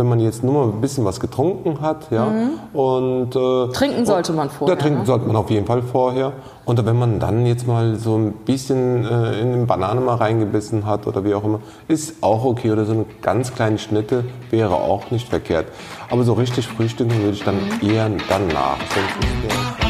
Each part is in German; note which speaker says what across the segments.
Speaker 1: wenn man jetzt nur mal ein bisschen was getrunken hat, ja,
Speaker 2: Mhm.
Speaker 1: und äh,
Speaker 2: Trinken sollte man vorher,
Speaker 1: Ja, trinken
Speaker 2: ne?
Speaker 1: sollte man auf jeden Fall vorher. Und wenn man dann jetzt mal so ein bisschen äh, in eine Banane mal reingebissen hat oder wie auch immer, ist auch okay. Oder so eine ganz kleine Schnitte wäre auch nicht verkehrt. Aber so richtig frühstücken würde ich dann
Speaker 2: Mhm.
Speaker 1: eher danach. Sonst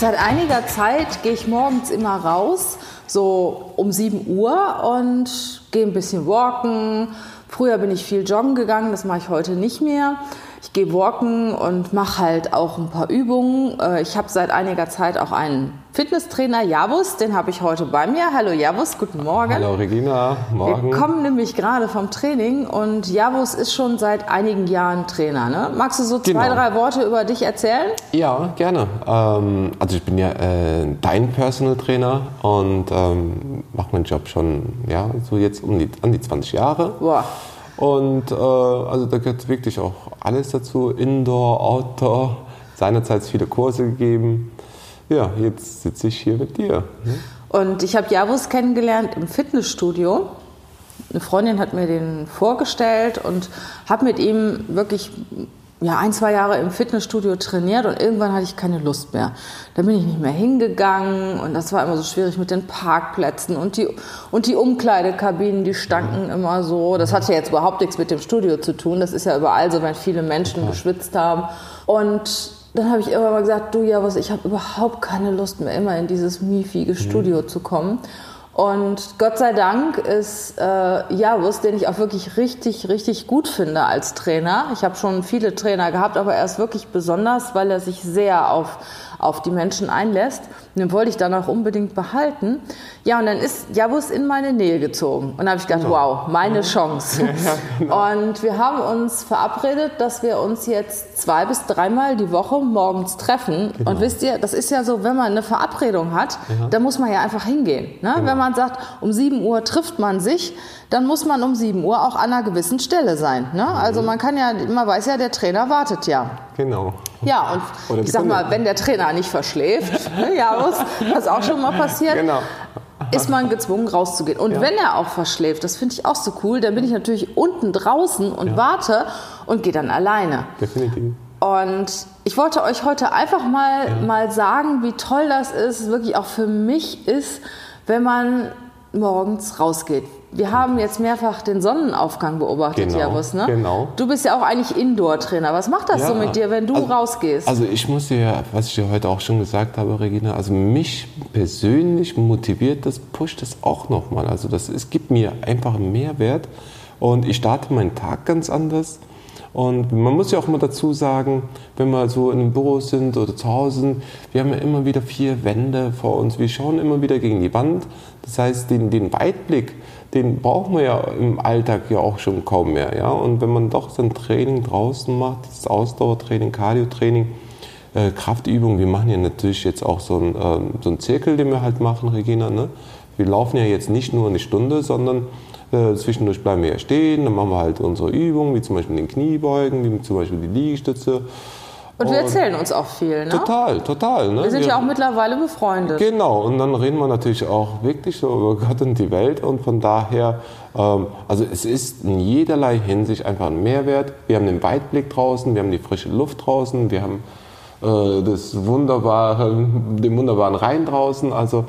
Speaker 2: Seit einiger Zeit gehe ich morgens immer raus, so um 7 Uhr und gehe ein bisschen walken. Früher bin ich viel joggen gegangen, das mache ich heute nicht mehr. Ich gehe walken und mache halt auch ein paar Übungen. Äh, Ich habe seit einiger Zeit auch einen Fitnesstrainer, Javus, den habe ich heute bei mir. Hallo Javus, guten Morgen.
Speaker 1: Hallo Regina, morgen.
Speaker 2: Wir kommen nämlich gerade vom Training und Javus ist schon seit einigen Jahren Trainer. Ne? Magst du so zwei,
Speaker 1: Genau.
Speaker 2: drei Worte über dich erzählen?
Speaker 1: Ja, gerne. Ähm, also ich bin ja äh, dein Personal Trainer und ähm, mache meinen Job schon ja, so jetzt um die, an die 20 Jahre.
Speaker 2: Boah.
Speaker 1: Und äh, also da gehört wirklich auch alles dazu, Indoor, Outdoor, seinerzeit viele Kurse gegeben. Ja, jetzt sitze ich hier mit dir.
Speaker 2: Und ich habe Javus kennengelernt im Fitnessstudio. Eine Freundin hat mir den vorgestellt und habe mit ihm wirklich ja, ein, zwei Jahre im Fitnessstudio trainiert und irgendwann hatte ich keine Lust mehr. Dann bin ich nicht mehr hingegangen und das war immer so schwierig mit den Parkplätzen und die, und die Umkleidekabinen, die stanken immer so. Das hatte ja jetzt überhaupt nichts mit dem Studio zu tun. Das ist ja überall so, wenn viele Menschen geschwitzt haben. Und dann habe ich irgendwann mal gesagt, du ja was, ich habe überhaupt keine Lust mehr, immer in dieses miefige Studio zu kommen. Und Gott sei Dank ist äh, Javus, den ich auch wirklich richtig, richtig gut finde als Trainer. Ich habe schon viele Trainer gehabt, aber er ist wirklich besonders, weil er sich sehr auf, auf die Menschen einlässt. Und den wollte ich dann auch unbedingt behalten. Ja, und dann ist Javus in meine Nähe gezogen. Und da habe ich gedacht, wow, meine Chance. Und wir haben uns verabredet, dass wir uns jetzt zwei bis dreimal die Woche morgens treffen. Und wisst ihr, das ist ja so, wenn man eine Verabredung hat, dann muss man ja einfach hingehen. Ne? Wenn man sagt, um 7 Uhr trifft man sich, dann muss man um 7 Uhr auch an einer gewissen Stelle sein. Ne? Also man kann ja, man weiß ja, der Trainer wartet ja.
Speaker 1: Genau.
Speaker 2: Ja, und
Speaker 1: Oder
Speaker 2: ich sag mal,
Speaker 1: Kundin.
Speaker 2: wenn der Trainer nicht verschläft, ne, ja, was, was auch schon mal passiert,
Speaker 1: Genau.
Speaker 2: ist man gezwungen rauszugehen. Und wenn er auch verschläft, das finde ich auch so cool, dann bin ich natürlich unten draußen und warte und gehe dann alleine.
Speaker 1: Definitiv.
Speaker 2: Und ich wollte euch heute einfach mal, mal sagen, wie toll das ist, wirklich auch für mich ist, wenn man morgens rausgeht. Wir haben jetzt mehrfach den Sonnenaufgang beobachtet,
Speaker 1: Genau,
Speaker 2: Javus, ne?
Speaker 1: genau.
Speaker 2: Du bist ja auch eigentlich Indoor-Trainer. Was macht das so
Speaker 1: Ja,
Speaker 2: mit dir, wenn du
Speaker 1: also-
Speaker 2: rausgehst?
Speaker 1: Also ich muss dir, was ich dir heute auch schon gesagt habe, Regina, also mich persönlich motiviert das, pusht das auch nochmal. Also das es gibt mir einfach einen Mehrwert und ich starte meinen Tag ganz anders. Und man muss ja auch immer dazu sagen, wenn wir so in einem Büro sind oder zu Hause sind, wir haben ja immer wieder vier Wände vor uns. Wir schauen immer wieder gegen die Wand. Das heißt, den, den Weitblick, den brauchen wir ja im Alltag ja auch schon kaum mehr. Ja? Und wenn man doch sein Training draußen macht, das Ausdauertraining, Cardiotraining, äh, Kraftübungen, wir machen ja natürlich jetzt auch so einen, ähm, so einen Zirkel, den wir halt machen, Regina. Ne? Wir laufen ja jetzt nicht nur eine Stunde, sondern äh, zwischendurch bleiben wir ja stehen, dann machen wir halt unsere Übungen, wie zum Beispiel den Kniebeugen, wie zum Beispiel die Liegestütze.
Speaker 2: Und wir erzählen uns auch viel, ne?
Speaker 1: Total, total. Ne?
Speaker 2: Wir sind ja auch mittlerweile befreundet.
Speaker 1: Genau, und dann reden wir natürlich auch wirklich so über Gott und die Welt und von daher, ähm, also es ist in jederlei Hinsicht einfach ein Mehrwert. Wir haben den Weitblick draußen, wir haben die frische Luft draußen, wir haben äh, das wunderbare, den wunderbaren Rhein draußen, also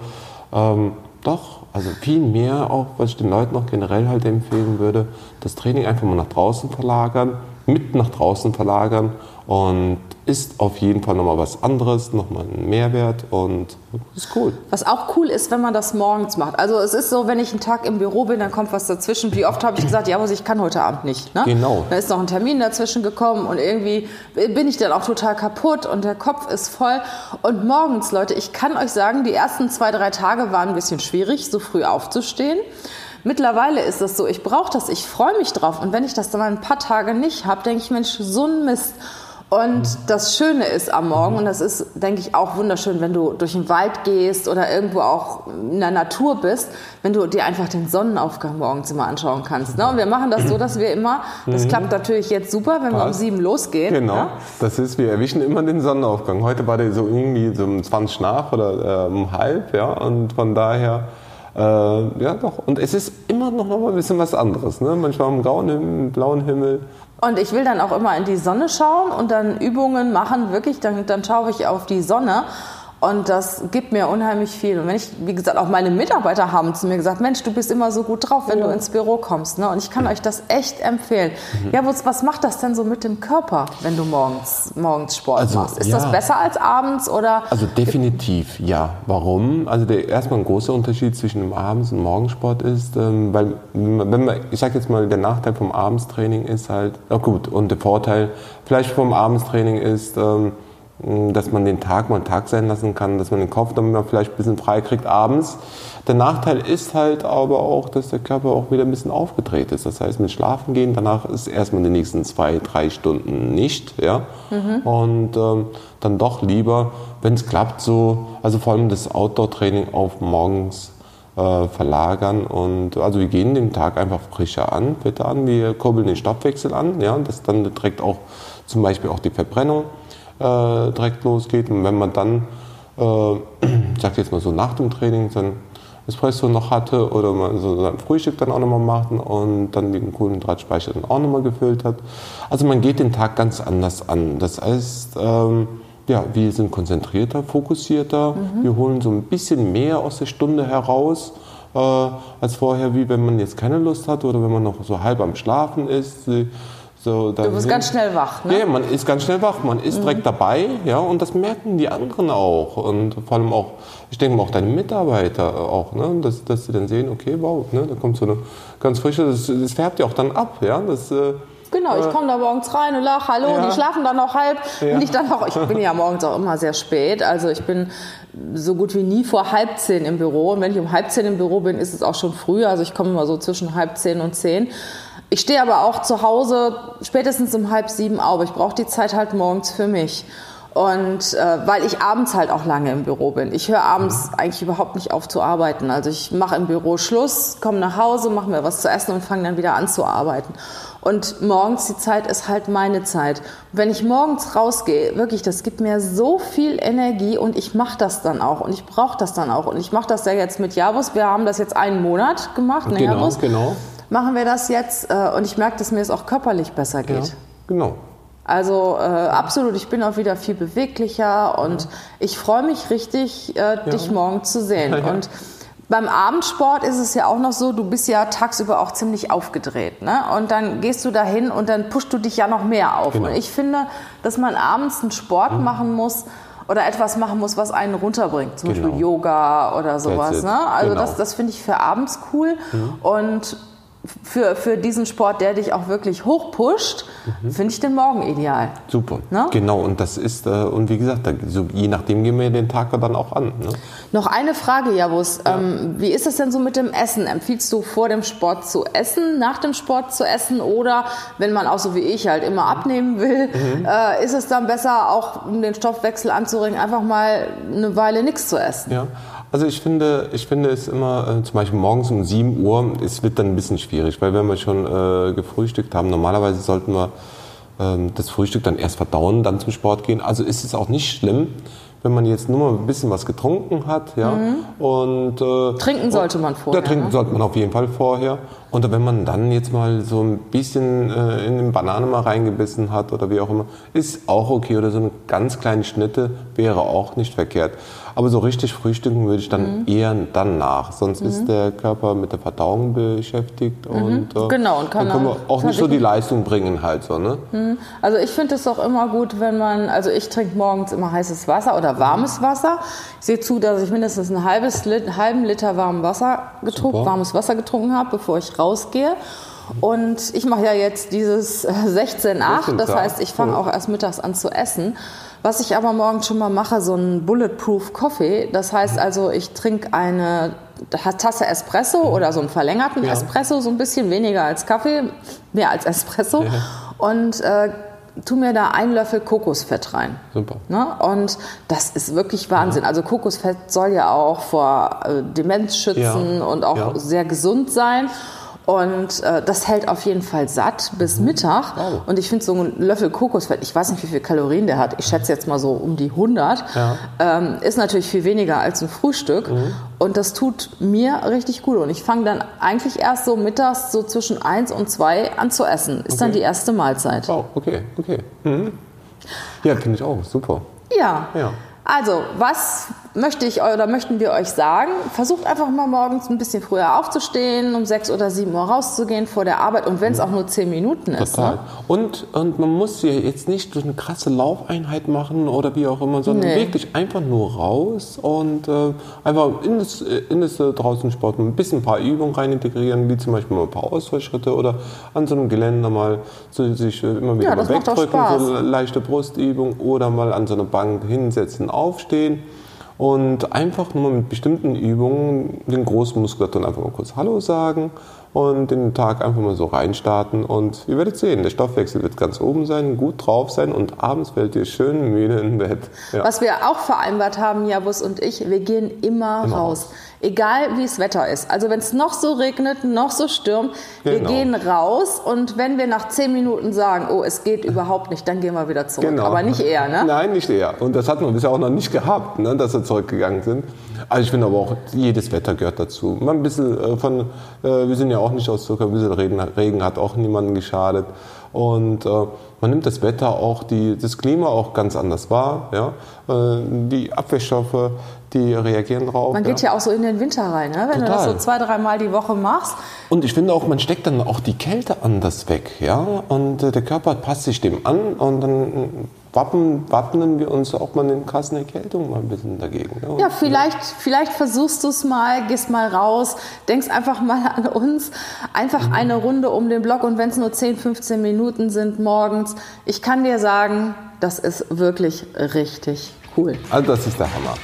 Speaker 1: ähm, doch, also viel mehr auch, was ich den Leuten auch generell halt empfehlen würde, das Training einfach mal nach draußen verlagern, mit nach draußen verlagern und ist auf jeden Fall nochmal was anderes, nochmal ein Mehrwert und ist cool.
Speaker 2: Was auch cool ist, wenn man das morgens macht. Also es ist so, wenn ich einen Tag im Büro bin, dann kommt was dazwischen. Wie oft habe ich gesagt, ja, aber ich kann heute Abend nicht. Ne?
Speaker 1: Genau.
Speaker 2: Da ist noch ein Termin dazwischen gekommen und irgendwie bin ich dann auch total kaputt und der Kopf ist voll. Und morgens, Leute, ich kann euch sagen, die ersten zwei, drei Tage waren ein bisschen schwierig, so früh aufzustehen. Mittlerweile ist es so, ich brauche das, ich freue mich drauf. Und wenn ich das dann ein paar Tage nicht habe, denke ich, Mensch, so ein Mist. Und das Schöne ist am Morgen, und das ist, denke ich, auch wunderschön, wenn du durch den Wald gehst oder irgendwo auch in der Natur bist, wenn du dir einfach den Sonnenaufgang morgens immer anschauen kannst. Ne? Und wir machen das so, dass wir immer, das klappt natürlich jetzt super, wenn wir um sieben losgehen.
Speaker 1: Genau,
Speaker 2: Ne?
Speaker 1: das ist, wir erwischen immer den Sonnenaufgang. Heute war der so irgendwie so um 20 nach oder äh, um halb, ja, und von daher, äh, ja doch. Und es ist immer noch mal ein bisschen was anderes, ne? Manchmal am grauen Himmel, blauen Himmel.
Speaker 2: Und ich will dann auch immer in die Sonne schauen und dann Übungen machen, wirklich, dann, dann schaue ich auf die Sonne. Und das gibt mir unheimlich viel. Und wenn ich, wie gesagt, auch meine Mitarbeiter haben zu mir gesagt, Mensch, du bist immer so gut drauf, wenn du ins Büro kommst. Ne? Und ich kann euch das echt empfehlen.
Speaker 1: Mhm.
Speaker 2: Ja, was, was macht das denn so mit dem Körper, wenn du morgens, morgens Sport
Speaker 1: Also,
Speaker 2: machst? Ist
Speaker 1: ja.
Speaker 2: das besser als abends oder?
Speaker 1: Also definitiv, ja. Warum? Also der, erstmal ein großer Unterschied zwischen dem Abends- und Morgensport ist, ähm, weil wenn man, ich sage jetzt mal, der Nachteil vom Abendstraining ist halt, na gut, und der Vorteil vielleicht vom Abendstraining ist, ähm, dass man den Tag mal einen Tag sein lassen kann, dass man den Kopf dann mal vielleicht ein bisschen frei kriegt abends. Der Nachteil ist halt aber auch, dass der Körper auch wieder ein bisschen aufgedreht ist. Das heißt, mit Schlafen gehen, danach ist erstmal die nächsten zwei, drei Stunden nicht. Ja? Und ähm, dann doch lieber, wenn es klappt, so, also vor allem das Outdoor-Training auf morgens äh, verlagern. Und also wir gehen den Tag einfach frischer an, fitter an. Wir kurbeln den Stoffwechsel an, ja, dass dann direkt auch zum Beispiel auch die Verbrennung äh, direkt losgeht. Und wenn man dann, äh, ich sag jetzt mal so nach dem Training, dann Espresso noch hatte oder man so sein Frühstück dann auch nochmal macht und dann den Kohlenhydratspeicher dann auch nochmal gefüllt hat. Also man geht den Tag ganz anders an. Das heißt, ähm, ja, wir sind konzentrierter, fokussierter. Wir holen so ein bisschen mehr aus der Stunde heraus äh, als vorher, wie wenn man jetzt keine Lust hat oder wenn man noch so halb am Schlafen ist. äh, So
Speaker 2: Du bist ganz schnell wach, ne?
Speaker 1: ja, man ist ganz schnell wach, man ist direkt dabei, ja, und das merken die anderen auch. Und vor allem auch, ich denke mal auch deine Mitarbeiter auch, ne, dass, dass sie dann sehen, okay, wow, ne, da kommt so eine ganz frische, das, das färbt ja auch dann ab, ja, das, äh,
Speaker 2: Genau, ich komme da morgens rein und lach, hallo,
Speaker 1: Ja.
Speaker 2: die schlafen dann noch halb.
Speaker 1: Ja.
Speaker 2: Und ich dann auch, ich bin ja morgens auch immer sehr spät. Also ich bin so gut wie nie vor halb zehn im Büro. Und wenn ich um halb zehn im Büro bin, ist es auch schon früh. Also ich komme immer so zwischen halb zehn und zehn. Ich stehe aber auch zu Hause spätestens um halb sieben auf. Ich brauche die Zeit halt morgens für mich. Und äh, weil ich abends halt auch lange im Büro bin. Ich höre abends eigentlich überhaupt nicht auf zu arbeiten. Also ich mache im Büro Schluss, komme nach Hause, mache mir was zu essen und fange dann wieder an zu arbeiten. Und morgens die Zeit ist halt meine Zeit. Und wenn ich morgens rausgehe, wirklich, das gibt mir so viel Energie und ich mache das dann auch und ich brauche das dann auch. Und ich mache das ja jetzt mit Javus. Wir haben das jetzt einen Monat gemacht, ne,
Speaker 1: genau,
Speaker 2: Javus?
Speaker 1: genau,
Speaker 2: Machen wir das jetzt äh, und ich merke, dass mir es auch körperlich besser geht.
Speaker 1: ja, genau.
Speaker 2: Also äh, absolut, ich bin auch wieder viel beweglicher und ich freue mich richtig, äh, dich morgen zu sehen.
Speaker 1: Ja.
Speaker 2: Und beim Abendsport ist es ja auch noch so, du bist ja tagsüber auch ziemlich aufgedreht. Ne? Und dann gehst du dahin und dann pusht du dich ja noch mehr auf.
Speaker 1: Genau.
Speaker 2: Und ich finde, dass man abends einen Sport machen muss oder etwas machen muss, was einen runterbringt. Zum
Speaker 1: Genau.
Speaker 2: Beispiel Yoga oder sowas. Ne? Also
Speaker 1: Genau.
Speaker 2: das, das finde ich für abends cool. Und für, für diesen Sport, der dich auch wirklich hochpusht, finde ich den Morgen ideal.
Speaker 1: Super.
Speaker 2: Ne?
Speaker 1: Genau, und das ist, äh, und wie gesagt, da, so, je nachdem gehen wir den Tag dann auch an. Ne?
Speaker 2: Noch eine Frage, Javus. Ähm, wie ist es denn so mit dem Essen? Empfiehlst du vor dem Sport zu essen, nach dem Sport zu essen oder wenn man auch so wie ich halt immer abnehmen will, äh, ist es dann besser, auch um den Stoffwechsel anzuregen, einfach mal eine Weile nichts zu essen?
Speaker 1: Ja, also ich finde, ich finde es immer, äh, zum Beispiel morgens um 7 Uhr, es wird dann ein bisschen schwierig, weil wenn wir schon äh, gefrühstückt haben, normalerweise sollten wir ähm, das Frühstück dann erst verdauen, dann zum Sport gehen. Also ist es auch nicht schlimm, wenn man jetzt nur mal ein bisschen was getrunken hat, ja. Und äh,
Speaker 2: Trinken sollte man vorher,
Speaker 1: Ja, trinken
Speaker 2: ne?
Speaker 1: sollte man auf jeden Fall vorher. Und wenn man dann jetzt mal so ein bisschen äh, in den Banane mal reingebissen hat oder wie auch immer, ist auch okay. Oder so eine ganz kleine Schnitte wäre auch nicht verkehrt. Aber so richtig frühstücken würde ich dann eher danach. Sonst ist der Körper mit der Verdauung beschäftigt und äh,
Speaker 2: Genau, und kann
Speaker 1: dann können wir auch nicht so die Leistung bringen halt so, ne?
Speaker 2: Also ich finde es auch immer gut, wenn man, also ich trinke morgens immer heißes Wasser oder warmes Wasser. Ich sehe zu, dass ich mindestens ein halbes einen halben Liter warmes Wasser getrunken,
Speaker 1: Super.
Speaker 2: warmes Wasser getrunken habe, bevor ich rausgehe. Und ich mache ja jetzt dieses äh, 16-8, das
Speaker 1: 16-8,
Speaker 2: heißt, ich fange auch erst mittags an zu essen. Was ich aber morgens schon mal mache, so ein Bulletproof Coffee. Das heißt also, ich trinke eine Tasse Espresso oder so einen verlängerten
Speaker 1: Ja.
Speaker 2: Espresso, so ein bisschen weniger als Kaffee, mehr als Espresso. Und äh, tu mir da einen Löffel Kokosfett rein.
Speaker 1: Super.
Speaker 2: Ne? Und das ist wirklich Wahnsinn. Also Kokosfett soll ja auch vor äh, Demenz schützen
Speaker 1: Ja.
Speaker 2: und auch
Speaker 1: Ja.
Speaker 2: sehr gesund sein. Und äh, das hält auf jeden Fall satt bis Mittag.
Speaker 1: Mhm. Wow.
Speaker 2: Und ich finde so ein Löffel Kokosfett, ich weiß nicht, wie viele Kalorien der hat. Ich schätze jetzt mal so um die 100.
Speaker 1: Ja.
Speaker 2: Ähm, ist natürlich viel weniger als ein Frühstück.
Speaker 1: Mhm.
Speaker 2: Und das tut mir richtig gut. Und ich fange dann eigentlich erst so mittags so zwischen 1 und 2 an zu essen. Ist dann
Speaker 1: Okay.
Speaker 2: die erste Mahlzeit.
Speaker 1: Wow, okay, okay. Mhm. Ja, finde ich auch, super.
Speaker 2: Ja.
Speaker 1: Ja.
Speaker 2: Also, was möchte ich oder möchten wir euch sagen? Versucht einfach mal morgens ein bisschen früher aufzustehen, um sechs oder sieben Uhr rauszugehen vor der Arbeit und wenn es auch nur zehn Minuten ist.
Speaker 1: Total.
Speaker 2: Ne?
Speaker 1: Und, und man muss ja jetzt nicht so eine krasse Laufeinheit machen oder wie auch immer, sondern
Speaker 2: Nee.
Speaker 1: wirklich einfach nur raus und äh, einfach in das, in das äh, draußen Sport ein bisschen ein paar Übungen rein integrieren, wie zum Beispiel mal ein paar Ausfallschritte oder an so einem Geländer mal so sich äh, immer wieder
Speaker 2: Ja,
Speaker 1: mal wegdrücken, so leichte Brustübung oder mal an so eine Bank hinsetzen, aufstehen. Und einfach nur mit bestimmten Übungen den Großmuskulaturen einfach mal kurz Hallo sagen und den Tag einfach mal so reinstarten. Und ihr werdet sehen, der Stoffwechsel wird ganz oben sein, gut drauf sein und abends werdet ihr schön müde im Bett. Ja.
Speaker 2: Was wir auch vereinbart haben, Jabus und ich, wir gehen immer,
Speaker 1: Immer
Speaker 2: raus. Egal wie das Wetter ist. Also wenn es noch so regnet, noch so stürmt, wir
Speaker 1: Genau.
Speaker 2: gehen raus und wenn wir nach zehn Minuten sagen, oh, es geht überhaupt nicht, dann gehen wir wieder zurück.
Speaker 1: Genau.
Speaker 2: Aber nicht eher, ne?
Speaker 1: Nein, nicht eher. Und das hat man bisher auch noch nicht gehabt, ne, dass wir zurückgegangen sind. Also ich finde aber auch, jedes Wetter gehört dazu. Mal ein bisschen äh, von, äh, wir sind ja auch nicht aus Zucker, ein bisschen Regen, Regen hat auch niemandem geschadet. Und äh, man nimmt das Wetter auch, die, das Klima auch ganz anders wahr. Ja? Äh, die Abwehrstoffe, die reagieren drauf.
Speaker 2: Man
Speaker 1: ja?
Speaker 2: geht ja auch so in den Winter rein, ne? wenn du das
Speaker 1: Total.
Speaker 2: so zwei, dreimal die Woche machst.
Speaker 1: Und ich finde auch, man steckt dann auch die Kälte anders weg, ja. Und äh, der Körper passt sich dem an und dann wappen, wappnen wir uns auch mal in krassen Erkältungen mal ein bisschen dagegen.
Speaker 2: Ja, vielleicht, vielleicht versuchst du es mal, gehst mal raus, denkst einfach mal an uns. Einfach
Speaker 1: Mhm.
Speaker 2: eine Runde um den Block und wenn es nur 10, 15 Minuten sind morgens, ich kann dir sagen, das ist wirklich richtig cool.
Speaker 1: Also das ist der Hammer.